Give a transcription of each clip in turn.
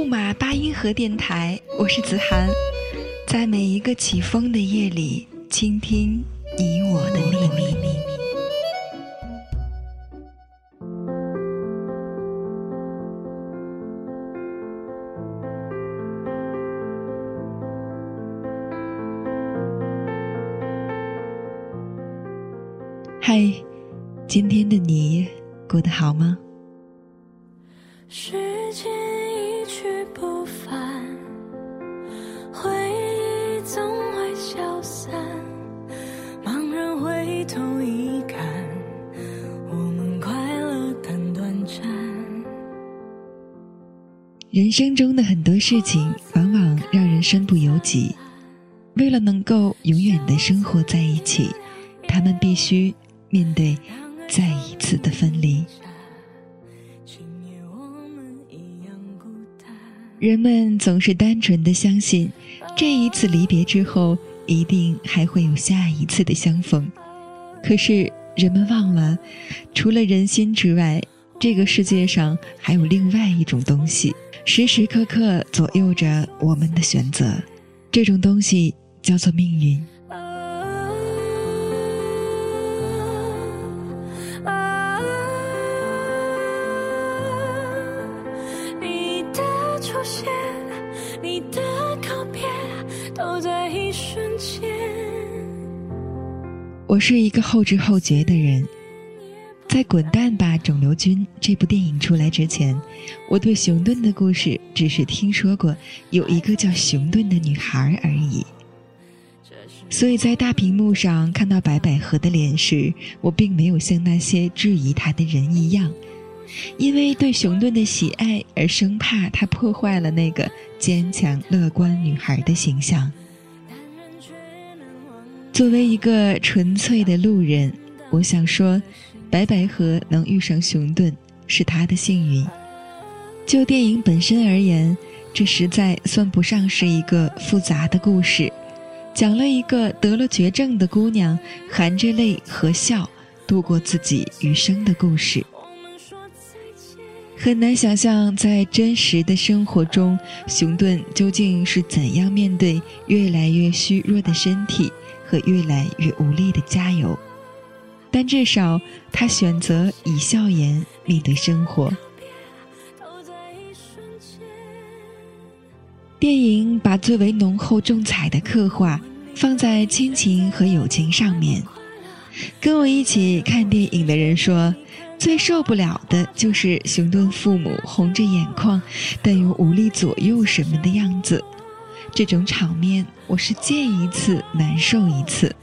木马八音盒电台，我是子涵，在每一个起风的夜里，倾听你我的秘密。嗨，今天的你过得好吗？时间。人生中的很多事情，往往让人身不由己。为了能够永远的生活在一起，他们必须面对再一次的分离。人们总是单纯的相信，这一次离别之后，一定还会有下一次的相逢。可是，人们忘了，除了人心之外，这个世界上还有另外一种东西。时时刻刻左右着我们的选择，这种东西叫做命运。你的出现，你的告别，都在一瞬间。我是一个后知后觉的人。在《滚蛋吧，肿瘤君》这部电影出来之前，我对熊顿的故事只是听说过，有一个叫熊顿的女孩而已。所以在大屏幕上看到白百合的脸时，我并没有像那些质疑她的人一样，因为对熊顿的喜爱而生怕她破坏了那个坚强乐观女孩的形象。作为一个纯粹的路人，我想说。白百合能遇上熊顿是她的幸运。就电影本身而言，这实在算不上是一个复杂的故事，讲了一个得了绝症的姑娘含着泪和笑度过自己余生的故事。很难想象在真实的生活中，熊顿究竟是怎样面对越来越虚弱的身体和越来越无力的加油。但至少，他选择以笑颜面对生活。电影把最为浓厚重彩的刻画放在亲情和友情上面。跟我一起看电影的人说，最受不了的就是熊顿父母红着眼眶，但又无力左右什么的样子。这种场面，我是见一次难受一次。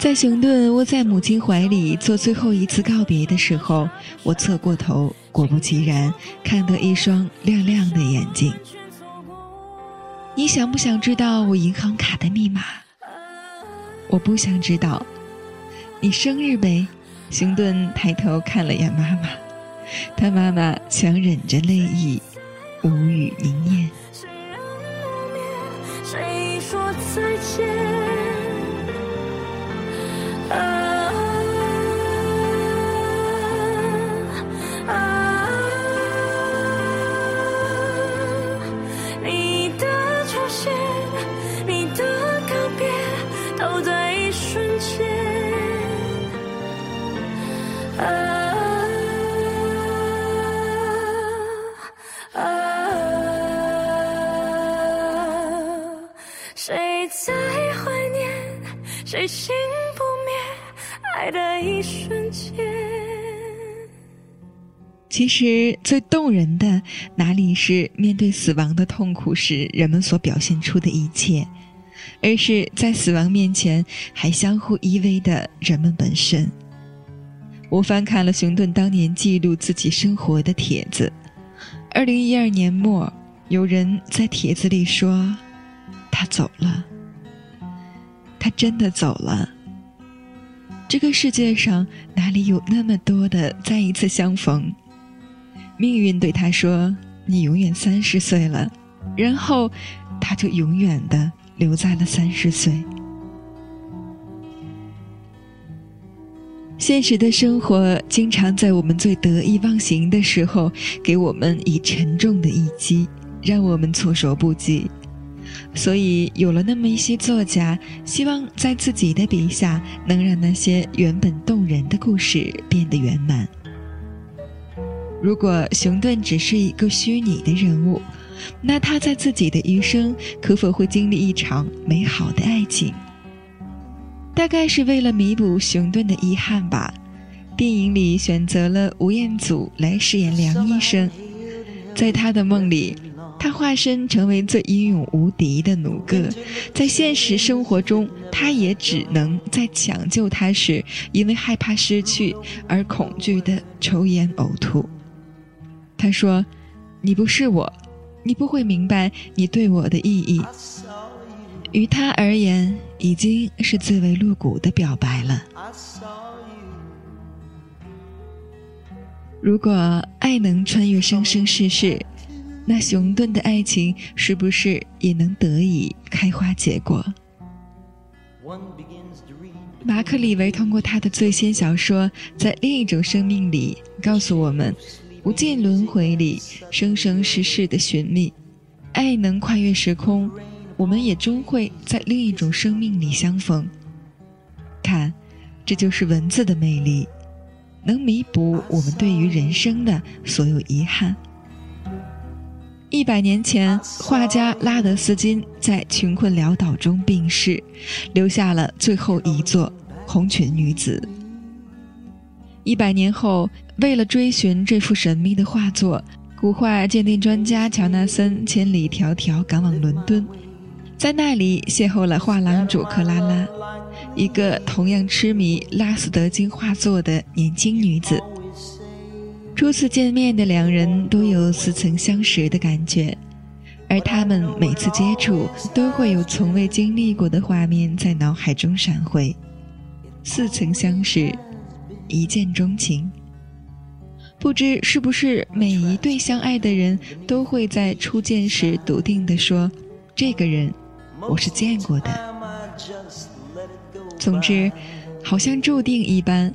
在熊顿窝在母亲怀里做最后一次告别的时候，我侧过头，果不其然，看到一双亮亮的眼睛。你想不想知道我银行卡的密码？我不想知道。你生日呗？熊顿抬头看了眼妈妈，他妈妈强忍着泪意，无语凝噎。谁说再见？谁心不灭爱的一瞬间。其实最动人的，哪里是面对死亡的痛苦时人们所表现出的一切，而是在死亡面前还相互依偎的人们本身。我翻看了熊顿当年记录自己生活的帖子。二零一二年末，有人在帖子里说：“他走了，他真的走了。”这个世界上哪里有那么多的再一次相逢？命运对他说：“你永远三十岁了。”然后，他就永远的留在了三十岁。现实的生活经常在我们最得意忘形的时候，给我们以沉重的一击，让我们措手不及。所以，有了那么一些作家，希望在自己的笔下，能让那些原本动人的故事变得圆满。如果熊顿只是一个虚拟的人物，那他在自己的余生可否会经历一场美好的爱情？大概是为了弥补熊顿的遗憾吧，电影里选择了吴彦祖来饰演梁医生。在他的梦里，他化身成为最英勇无敌的弩哥；在现实生活中，他也只能在抢救他时，因为害怕失去而恐惧的抽烟呕吐。他说：“你不是我，你不会明白你对我的意义。”于他而言。已经是最为露骨的表白了。如果爱能穿越生生世世，那熊顿的爱情是不是也能得以开花结果？马克·李维通过他的最新小说《在另一种生命里》告诉我们：无尽轮回里生生世世的寻觅，爱能跨越时空。我们也终会在另一种生命里相逢。看，这就是文字的魅力，能弥补我们对于人生的所有遗憾。一百年前，画家拉德斯金在穷困潦倒中病逝，留下了最后一座《红裙女子》。一百年后，为了追寻这幅神秘的画作，古画鉴定专家乔纳森千里迢迢赶往伦敦。在那里邂逅了画廊主克拉拉，一个同样痴迷拉斯德金画作的年轻女子。初次见面的两人都有似曾相识的感觉，而他们每次接触都会有从未经历过的画面在脑海中闪回。似曾相识，一见钟情。不知是不是每一对相爱的人都会在初见时笃定地说：“这个人。”我是见过的。总之，好像注定一般，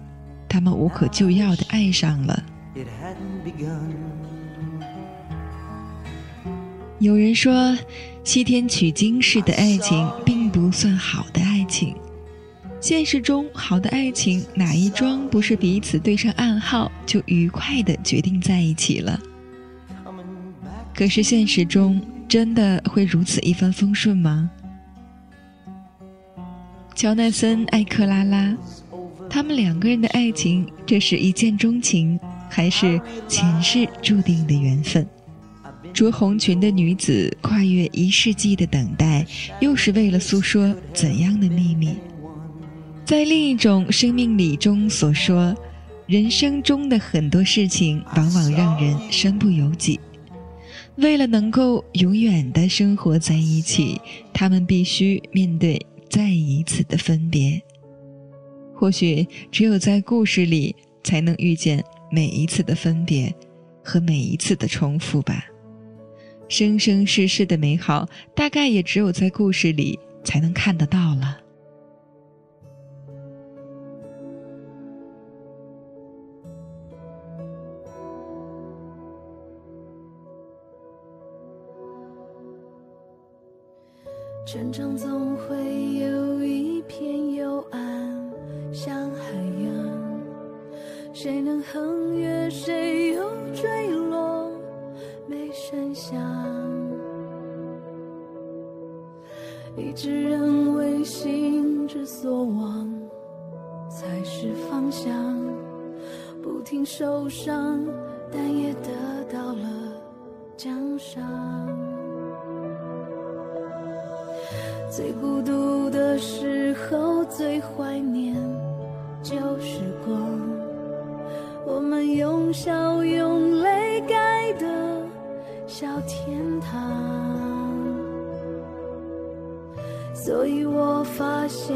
他们无可救药的爱上了。有人说，西天取经式的爱情并不算好的爱情。现实中，好的爱情哪一桩不是彼此对上暗号就愉快的决定在一起了？可是现实中。真的会如此一帆风顺吗？乔纳森爱克拉拉，他们两个人的爱情，这是一见钟情，还是前世注定的缘分？着红裙的女子跨越一世纪的等待，又是为了诉说怎样的秘密？在另一种生命里中所说，人生中的很多事情，往往让人身不由己。为了能够永远的生活在一起，他们必须面对再一次的分别。或许只有在故事里，才能遇见每一次的分别和每一次的重复吧。生生世世的美好，大概也只有在故事里才能看得到了。全场总会有一片幽暗，像，谁能横越，谁又坠落，没声响。一直认为心之所往才是方向，不停受伤，但也得到了奖赏。最孤独的时候，最怀念旧时光。笑用泪盖的小天堂。所以我发现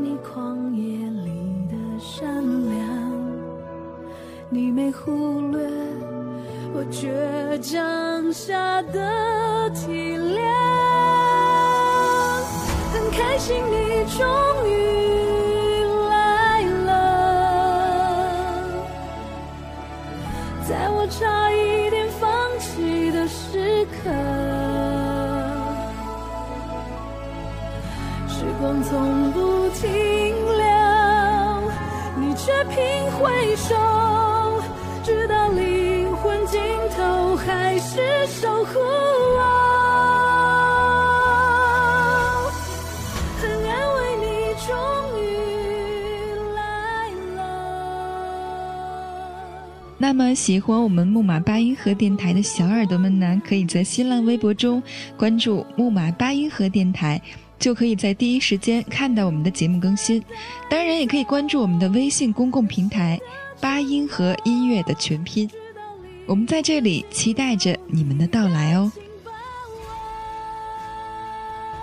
你旷野里的善良，你没忽略我倔强下的体谅。很开心你终于刻。时光从不停留，你却频回首，直到灵魂尽头，还是守护那么，喜欢我们木马八音盒电台的小耳朵们呢，可以在新浪微博中关注木马八音盒电台。就可以在第一时间看到我们的节目更新，当然也可以关注我们的微信公共平台“八音盒音乐”的全拼。我们在这里期待着你们的到来哦。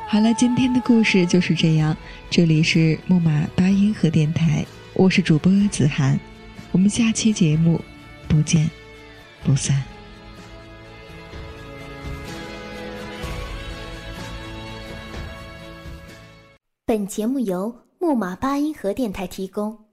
好了，今天的故事就是这样。这里是木马八音盒电台，我是主播子涵，我们下期节目不见不散。本节目由木马八音盒电台提供。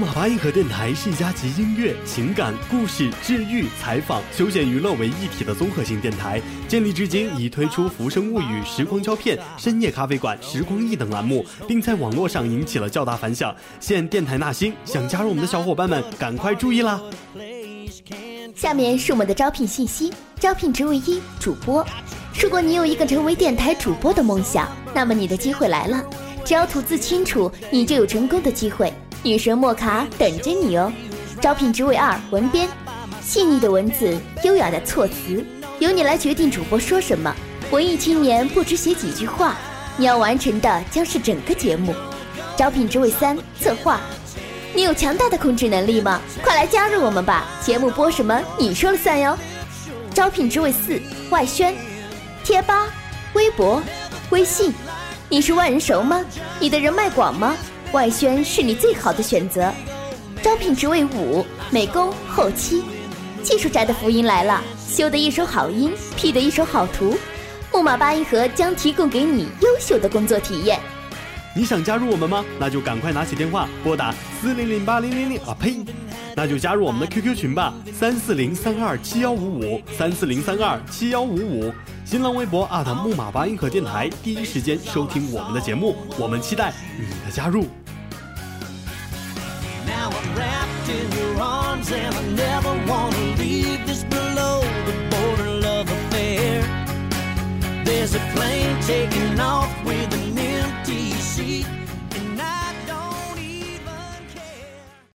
马八音盒电台是一家集音乐、情感、故事、治愈、采访、休闲娱乐为一体的综合性电台。建立至今，已推出《浮生物语》《时光胶片》《深夜咖啡馆》《时光忆》等栏目，并在网络上引起了较大反响。现电台纳新，想加入我们的小伙伴们，赶快注意啦！下面是我们的招聘信息：招聘职位一，主播。如果你有一个成为电台主播的梦想，那么你的机会来了。只要吐字清楚，你就有成功的机会。女神莫卡等着你哦！招聘职位二文编，细腻的文字，优雅的措辞，由你来决定主播说什么。文艺青年不止写几句话，你要完成的将是整个节目。招聘职位三策划，你有强大的控制能力吗？快来加入我们吧！节目播什么你说了算哟。招聘职位四外宣，贴吧、微博、微信，你是万人熟吗？你的人脉广吗？外宣是你最好的选择，招聘职位五美工后期，技术宅的福音来了，修的一手好音，P 的一手好图，木马八音盒将提供给你优秀的工作体验。你想加入我们吗？那就赶快拿起电话拨打四零零八零零零啊呸！那就加入我们的 QQ 群吧，三四零三二七幺五五三四零三二七幺五五，新浪微博木马八音盒电台第一时间收听我们的节目我们期待你的加入。There's a plane taking off